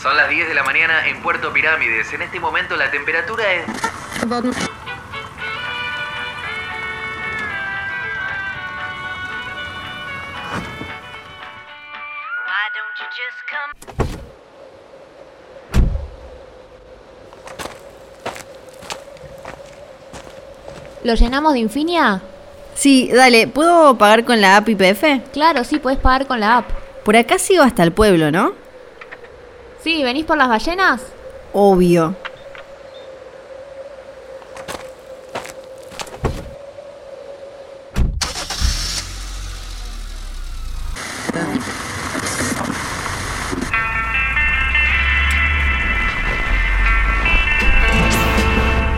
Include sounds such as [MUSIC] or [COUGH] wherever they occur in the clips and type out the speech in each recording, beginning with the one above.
Son las 10 de la mañana en Puerto Pirámides. En este momento la temperatura es... ¿Lo llenamos de Infinia? Sí, dale, ¿puedo pagar con la app IPF? Claro, sí, puedes pagar con la app. Por acá sigo hasta el pueblo, ¿no? Sí, ¿venís por las ballenas? Obvio.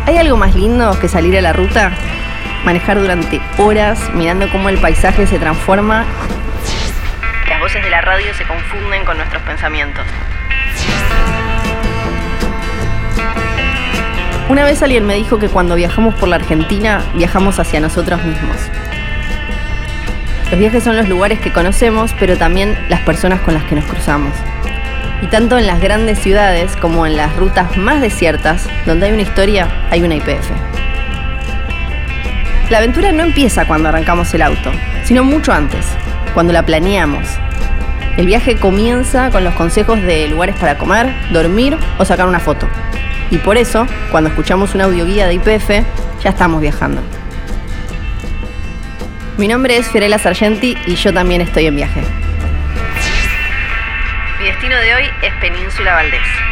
¿Hay algo más lindo que salir a la ruta? Manejar durante horas mirando cómo el paisaje se transforma. Las voces de la radio se confunden con nuestros pensamientos. Una vez alguien me dijo que cuando viajamos por la Argentina, viajamos hacia nosotros mismos. Los viajes son los lugares que conocemos, pero también las personas con las que nos cruzamos. Y tanto en las grandes ciudades como en las rutas más desiertas, donde hay una historia, hay una IPF. La aventura no empieza cuando arrancamos el auto, sino mucho antes, cuando la planeamos. El viaje comienza con los consejos de lugares para comer, dormir o sacar una foto. Y por eso, cuando escuchamos una audioguía de IPF, ya estamos viajando. Mi nombre es Fiorella Sargenti y yo también estoy en viaje. Mi destino de hoy es Península Valdés.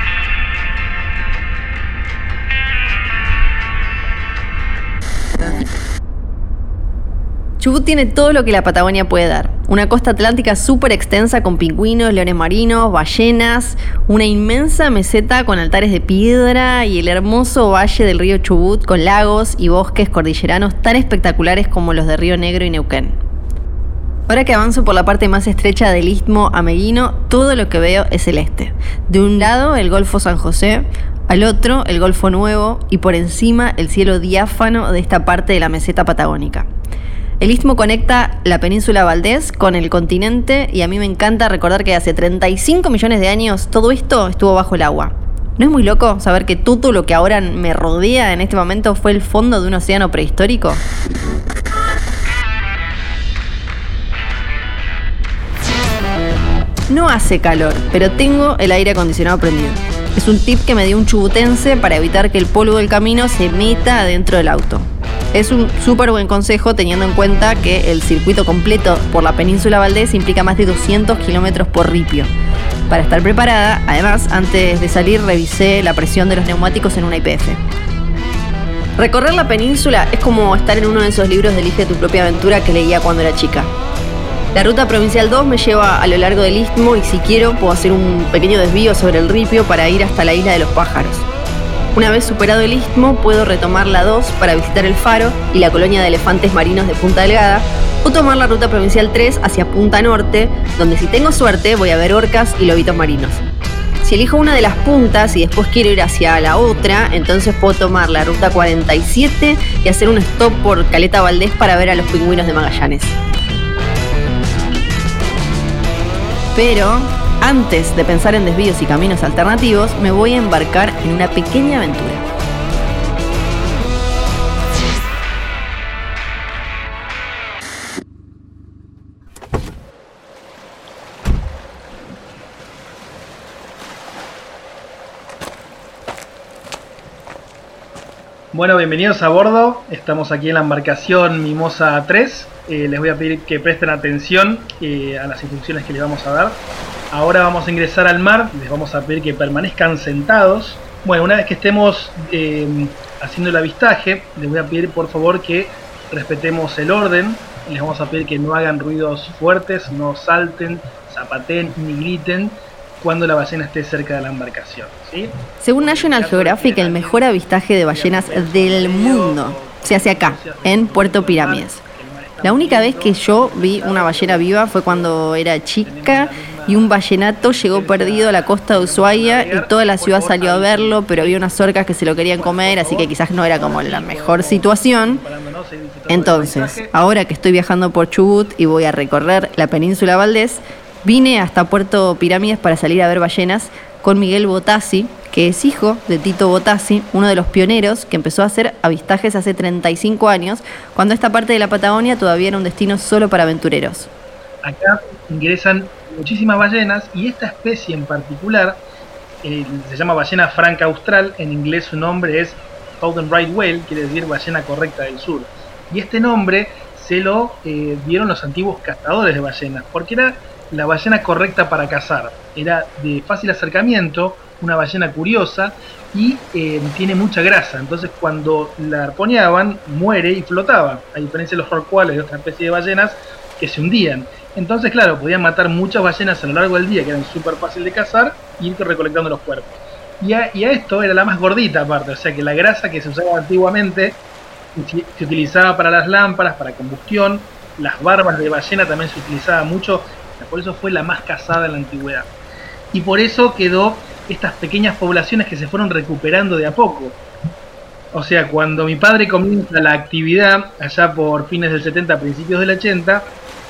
Chubut tiene todo lo que la Patagonia puede dar. Una costa atlántica súper extensa con pingüinos, leones marinos, ballenas, una inmensa meseta con altares de piedra y el hermoso valle del río Chubut con lagos y bosques cordilleranos tan espectaculares como los de Río Negro y Neuquén. Ahora que avanzo por la parte más estrecha del istmo ameguino, todo lo que veo es celeste. De un lado el Golfo San José, al otro el Golfo Nuevo y por encima el cielo diáfano de esta parte de la meseta patagónica. El istmo conecta la península Valdés con el continente y a mí me encanta recordar que hace 35 millones de años todo esto estuvo bajo el agua. ¿No es muy loco saber que todo lo que ahora me rodea en este momento fue el fondo de un océano prehistórico? No hace calor, pero tengo el aire acondicionado prendido. Es un tip que me dio un chubutense para evitar que el polvo del camino se meta adentro del auto. Es un súper buen consejo teniendo en cuenta que el circuito completo por la península Valdés implica más de 200 kilómetros por ripio. Para estar preparada, además, antes de salir revisé la presión de los neumáticos en una IPF. Recorrer la península es como estar en uno de esos libros de Elige tu propia aventura que leía cuando era chica. La ruta provincial 2 me lleva a lo largo del istmo y si quiero puedo hacer un pequeño desvío sobre el ripio para ir hasta la isla de los pájaros. Una vez superado el istmo, puedo retomar la 2 para visitar el faro y la colonia de elefantes marinos de Punta Delgada, o tomar la ruta provincial 3 hacia Punta Norte, donde si tengo suerte voy a ver orcas y lobitos marinos. Si elijo una de las puntas y después quiero ir hacia la otra, entonces puedo tomar la ruta 47 y hacer un stop por Caleta Valdés para ver a los pingüinos de Magallanes. Pero antes de pensar en desvíos y caminos alternativos, me voy a embarcar en una pequeña aventura. Bueno, bienvenidos a bordo. Estamos aquí en la embarcación Mimosa 3. Eh, les voy a pedir que presten atención eh, a las instrucciones que les vamos a dar. Ahora vamos a ingresar al mar. Les vamos a pedir que permanezcan sentados. Bueno, una vez que estemos eh, haciendo el avistaje, les voy a pedir por favor que respetemos el orden. Les vamos a pedir que no hagan ruidos fuertes, no salten, zapaten ni griten cuando la ballena esté cerca de la embarcación. ¿sí? Según National Geographic, el mejor avistaje de ballenas del mundo se hace acá, en Puerto Pirámides. La única vez que yo vi una ballena viva fue cuando era chica y un ballenato llegó perdido a la costa de Ushuaia y toda la ciudad salió a verlo, pero había unas orcas que se lo querían comer, así que quizás no era como la mejor situación. Entonces, ahora que estoy viajando por Chubut y voy a recorrer la península Valdés, Vine hasta Puerto Pirámides para salir a ver ballenas con Miguel Botassi, que es hijo de Tito Botassi, uno de los pioneros que empezó a hacer avistajes hace 35 años, cuando esta parte de la Patagonia todavía era un destino solo para aventureros. Acá ingresan muchísimas ballenas y esta especie en particular eh, se llama ballena franca austral, en inglés su nombre es Southern Right Whale, quiere decir ballena correcta del sur. Y este nombre se lo eh, dieron los antiguos cazadores de ballenas, porque era la ballena correcta para cazar. Era de fácil acercamiento, una ballena curiosa y eh, tiene mucha grasa. Entonces cuando la arponeaban muere y flotaba, a diferencia de los rorcuales de otra especie de ballenas que se hundían. Entonces, claro, podían matar muchas ballenas a lo largo del día, que eran súper fácil de cazar, y ir recolectando los cuerpos. Y a, esto era la más gordita aparte, o sea que la grasa que se usaba antiguamente se utilizaba para las lámparas, para combustión, las barbas de ballena también se utilizaba mucho, por eso fue la más cazada en la antigüedad. Y por eso quedó estas pequeñas poblaciones que se fueron recuperando de a poco. O sea, cuando mi padre comienza la actividad, allá por fines del 70, principios del 80,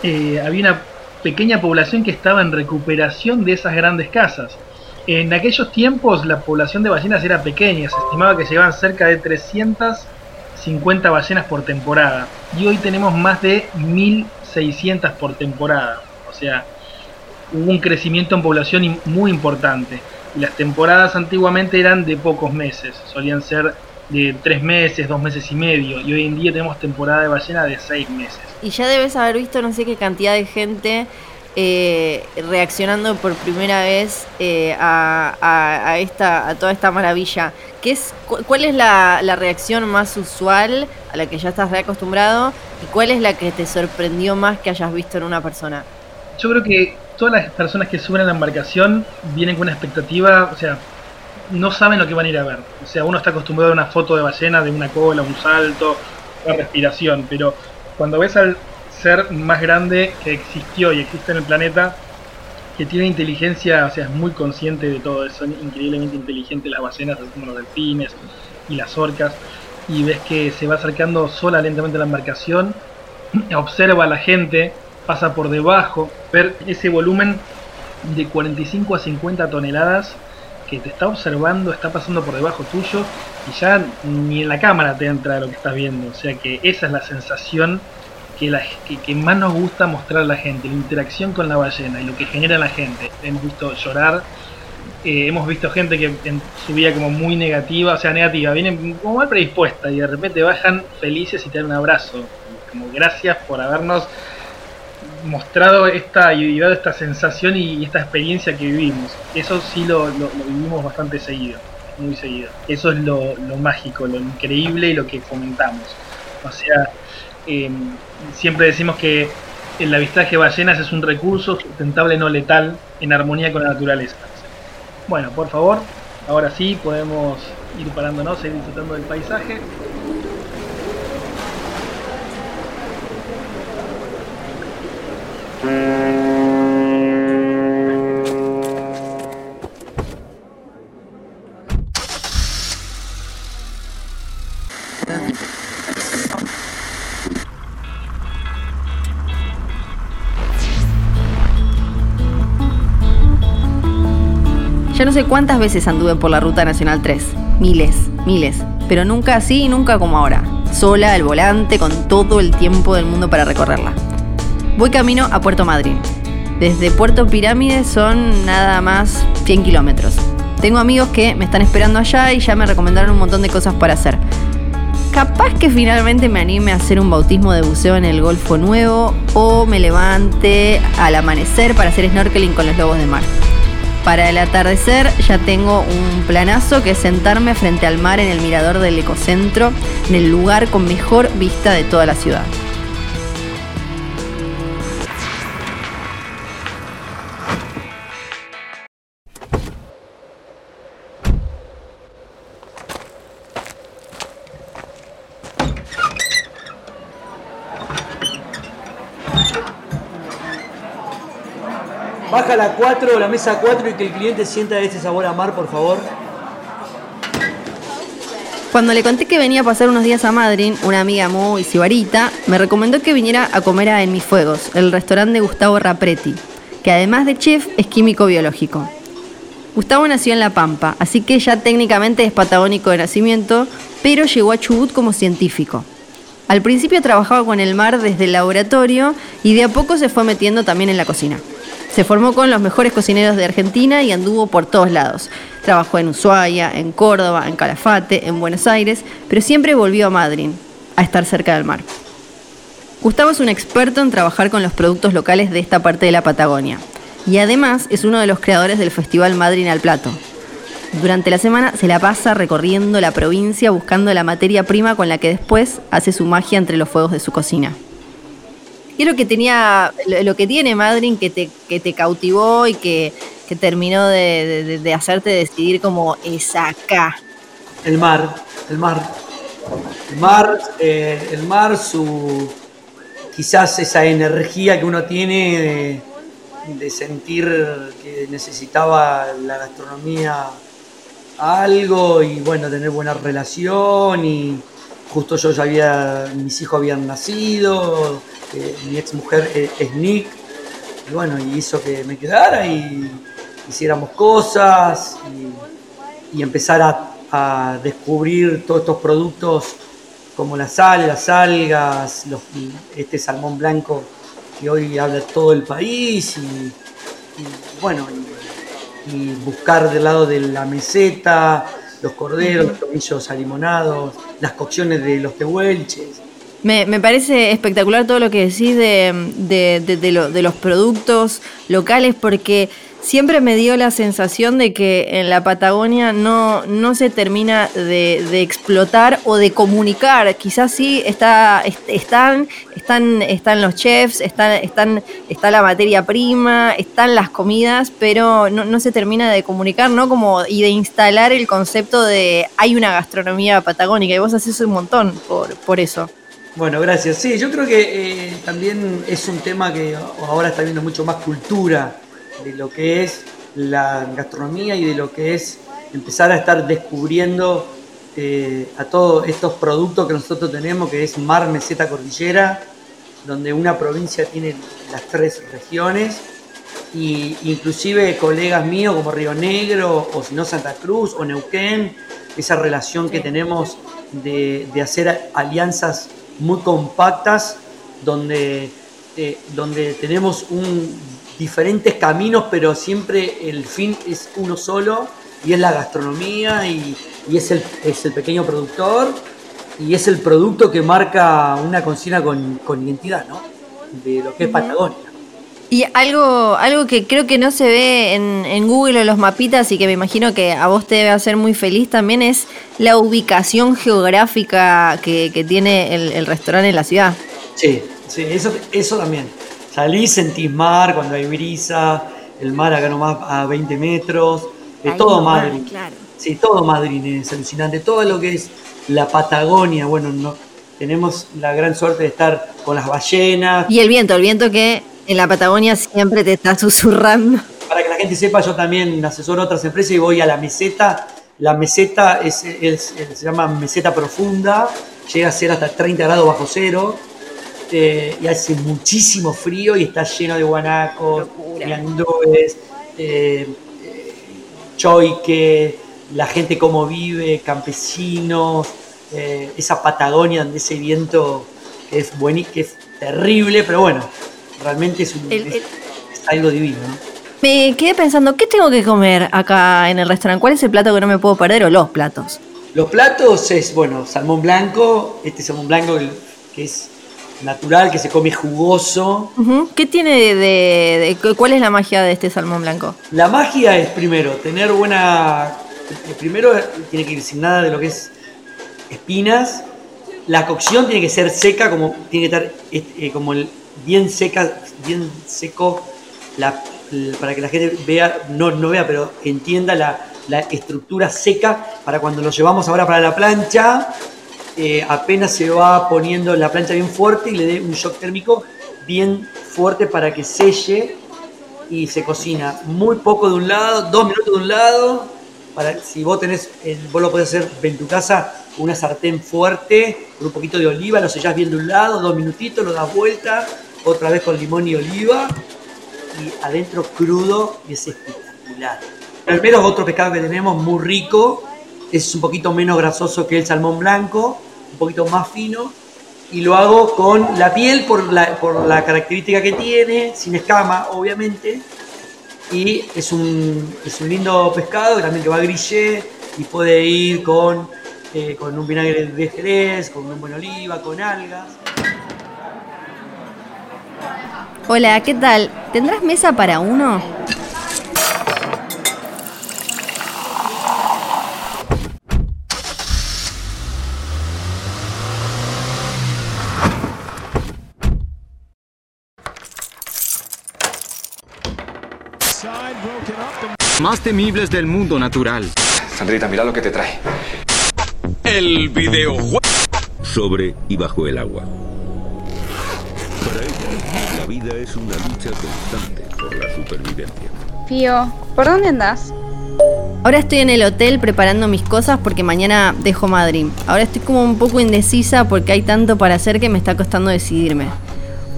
eh, había una pequeña población que estaba en recuperación de esas grandes casas. En aquellos tiempos la población de ballenas era pequeña, se estimaba que llegaban cerca de 350 ballenas por temporada. Y hoy tenemos más de 1600 por temporada. O sea, hubo un crecimiento en población muy importante. Las temporadas antiguamente eran de pocos meses, solían ser de tres meses, dos meses y medio, y hoy en día tenemos temporada de ballena de seis meses. Y ya debes haber visto no sé qué cantidad de gente eh, reaccionando por primera vez eh, a, esta, a toda esta maravilla. ¿Qué es, ¿Cuál es la, la, reacción más usual a la que ya estás reacostumbrado y cuál es la que te sorprendió más que hayas visto en una persona? Yo creo que todas las personas que suben a la embarcación vienen con una expectativa, o sea, no saben lo que van a ir a ver. O sea, uno está acostumbrado a una foto de ballena, de una cola, un salto, una respiración, pero cuando ves al ser más grande que existió y existe en el planeta, que tiene inteligencia, o sea, es muy consciente de todo son increíblemente inteligentes las ballenas, así como los delfines y las orcas, y ves que se va acercando sola lentamente a la embarcación, [CLEARS THROAT] observa a la gente, pasa por debajo, ver ese volumen de 45 a 50 toneladas que te está observando, está pasando por debajo tuyo y ya ni en la cámara te entra lo que estás viendo. O sea que esa es la sensación que, la, que, más nos gusta mostrar a la gente, la interacción con la ballena y lo que genera la gente. Hemos visto llorar, eh, hemos visto gente que en su vida como muy negativa, o sea, negativa, viene como mal predispuesta y de repente bajan felices y te dan un abrazo. Como gracias por habernos mostrado esta y esta sensación y esta experiencia que vivimos. Eso sí lo, vivimos bastante seguido, muy seguido. Eso es lo, mágico, lo increíble y lo que comentamos. O sea, em, siempre decimos que el avistaje de ballenas es un recurso sustentable no letal en armonía con la naturaleza. Bueno, por favor, ahora sí podemos ir parándonos, seguir disfrutando del paisaje. Ya no sé cuántas veces anduve por la Ruta Nacional 3. Miles, miles. Pero nunca así y nunca como ahora. Sola, al volante, con todo el tiempo del mundo para recorrerla. Voy camino a Puerto Madryn. Desde Puerto Pirámides son nada más 100 kilómetros. Tengo amigos que me están esperando allá y ya me recomendaron un montón de cosas para hacer. Capaz que finalmente me anime a hacer un bautismo de buceo en el Golfo Nuevo o me levante al amanecer para hacer snorkeling con los lobos de mar. Para el atardecer ya tengo un planazo que es sentarme frente al mar en el mirador del ecocentro, en el lugar con mejor vista de toda la ciudad. Baja la 4, la mesa 4 y que el cliente sienta ese sabor a mar, por favor. Cuando le conté que venía a pasar unos días a Madrid, una amiga muy sibarita me recomendó que viniera a comer a En Mis Fuegos, el restaurante de Gustavo Rapretti, que además de chef es químico biológico. Gustavo nació en La Pampa, así que ya técnicamente es patagónico de nacimiento, pero llegó a Chubut como científico. Al principio trabajaba con el mar desde el laboratorio y de a poco se fue metiendo también en la cocina. Se formó con los mejores cocineros de Argentina y anduvo por todos lados. Trabajó en Ushuaia, en Córdoba, en Calafate, en Buenos Aires, pero siempre volvió a Madrid, a estar cerca del mar. Gustavo es un experto en trabajar con los productos locales de esta parte de la Patagonia y además es uno de los creadores del Festival Madrid al Plato. Durante la semana se la pasa recorriendo la provincia buscando la materia prima con la que después hace su magia entre los fuegos de su cocina. ¿Qué es lo que tenía, lo que tiene Madrid que te, que te cautivó y que, que terminó de, de- de hacerte decidir como es acá? El mar, el mar. El mar, eh, el mar, su. quizás esa energía que uno tiene de, de sentir que necesitaba la gastronomía algo y bueno, tener buena relación y justo yo ya había, mis hijos habían nacido, eh, mi ex mujer eh, es Nick y bueno, y hizo que me quedara y hiciéramos cosas y, empezar a, descubrir todos estos productos como la sal, las algas, este salmón blanco que hoy habla todo el país y, bueno, y buscar del lado de la meseta, los corderos, los tomillos alimonados, las cocciones de los tehuelches. Me, me parece espectacular todo lo que decís de, de- de- de lo- de los productos locales porque siempre me dio la sensación de que en la Patagonia no, no se termina de, explotar o de comunicar. Quizás sí está, est- están, están, están los chefs, están, están, está la materia prima, están las comidas, pero no, no se termina de comunicar, ¿no? Como, y de instalar el concepto de hay una gastronomía patagónica y vos haces un montón por, por eso. Bueno, gracias. Sí, yo creo que eh, también es un tema que ahora está viendo mucho más cultura de lo que es la gastronomía y de lo que es empezar a estar descubriendo eh, a todos estos productos que nosotros tenemos, que es mar, meseta, cordillera, donde una provincia tiene las tres regiones y inclusive colegas míos como Río Negro o si no Santa Cruz o Neuquén, esa relación que tenemos de, hacer alianzas muy compactas donde, eh, donde tenemos un, diferentes caminos pero siempre el fin es uno solo y es la gastronomía y, y es, el, es el pequeño productor y es el producto que marca una cocina con, con identidad, ¿no? De lo que es Patagonia. Y algo, algo que creo que no se ve en, en Google o los mapitas y que me imagino que a vos te debe hacer muy feliz también es la ubicación geográfica que, que tiene el, el restaurante en la ciudad. Sí, sí, eso, eso también. Salís, sentís mar cuando hay brisa, el mar acá nomás a 20 metros, de Ahí todo Madrid. claro. Sí, todo Madrid es alucinante. Todo lo que es la Patagonia, bueno, no, tenemos la gran suerte de estar con las ballenas. Y el viento, el viento que en la Patagonia siempre te está susurrando. Para que la gente sepa, yo también asesoro otras empresas y voy a la meseta. La meseta es, es- es- se llama meseta profunda, llega a ser hasta 30 grados bajo cero eh, y hace muchísimo frío y está lleno de guanacos, Locura. ñandúes, eh, eh, choique, la gente cómo vive, campesinos, eh, esa Patagonia donde ese viento que es, que es terrible, pero bueno, realmente es, un- El- es- el- es algo divino. ¿no? Me quedé pensando, ¿qué tengo que comer acá en el restaurante? ¿Cuál es el plato que no me puedo perder o los platos? Los platos es, bueno, salmón blanco, este salmón blanco que es natural, que se come jugoso. ¿Qué tiene de, de- de- ¿Cuál es la magia de este salmón blanco? La magia es primero tener buena. eh, Primero tiene que ir sin nada de lo que es espinas. La cocción tiene que ser seca, como tiene que estar eh, eh, como el- bien seca, bien seco, la- para que la gente vea, no, no vea, pero entienda la, la estructura seca para cuando lo llevamos ahora para la plancha. Eh, apenas se va poniendo la plancha bien fuerte y le dé un shock térmico bien fuerte para que selle y se cocina muy poco de un lado, dos minutos de un lado. Para, si vos tenés, eh, vos lo podés hacer en tu casa, una sartén fuerte, con un poquito de oliva, lo sellás bien de un lado, dos minutitos, lo das vuelta, otra vez con limón y oliva. y adentro crudo y es espectacular. El mero es otro pescado que tenemos muy rico, es un poquito menos grasoso que el salmón blanco, poquito más fino y lo hago con la piel por la, por la característica que tiene, sin escama obviamente y es un, es un lindo pescado también que va a grillé y puede ir con, eh, con un vinagre de jerez, con un buen oliva, con algas. Hola, ¿qué tal? ¿Tendrás mesa para uno? Más temibles del mundo natural. Sandrita, mira lo que te trae. El videojuego. sobre y bajo el agua. Para ella, la vida es una lucha constante por la supervivencia. Pío, ¿por dónde andás? Ahora estoy en el hotel preparando mis cosas porque mañana dejo Madrid. Ahora estoy como un poco indecisa porque hay tanto para hacer que me está costando decidirme.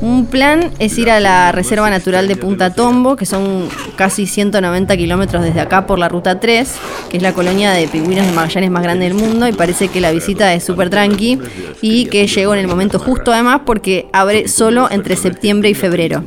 Un plan es ir a la Reserva Natural de Punta Tombo, que son casi 190 kilómetros desde acá por la Ruta 3, que es la colonia de pingüinos de Magallanes más grande del mundo, y parece que la visita es súper tranqui y que llegó en el momento justo además porque abre solo entre septiembre y febrero.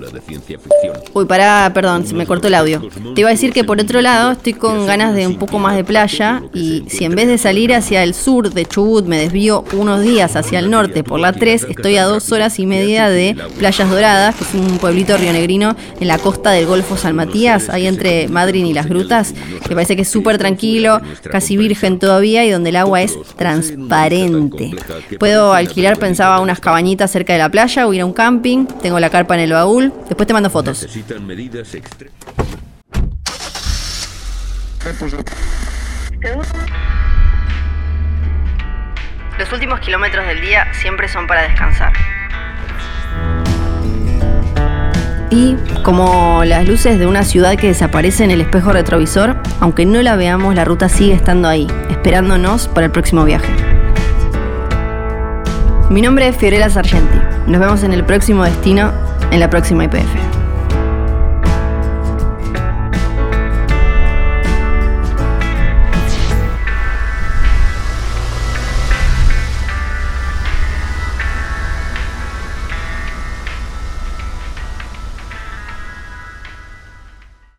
Uy, pará, perdón, se me cortó el audio. Te iba a decir que por otro lado estoy con ganas de un poco más de playa y si en vez de salir hacia el sur de Chubut me desvío unos días hacia el norte por la 3, estoy a dos horas y media de Playas Doradas, que es un pueblito rionegrino en la costa del Golfo San Matías, ahí entre Madrid y las grutas, que parece que es súper tranquilo, casi virgen todavía y donde el agua es transparente. Puedo alquilar, pensaba, unas cabañitas cerca de la playa o ir a un camping, tengo la carpa en el baúl, después te mando fotos. Necesitan medidas extremas. Los últimos kilómetros del día siempre son para descansar. Como las luces de una ciudad que desaparece en el espejo retrovisor, aunque no la veamos, la ruta sigue estando ahí, esperándonos para el próximo viaje. Mi nombre es Fiorella Sargenti. Nos vemos en el próximo destino, en la próxima IPF.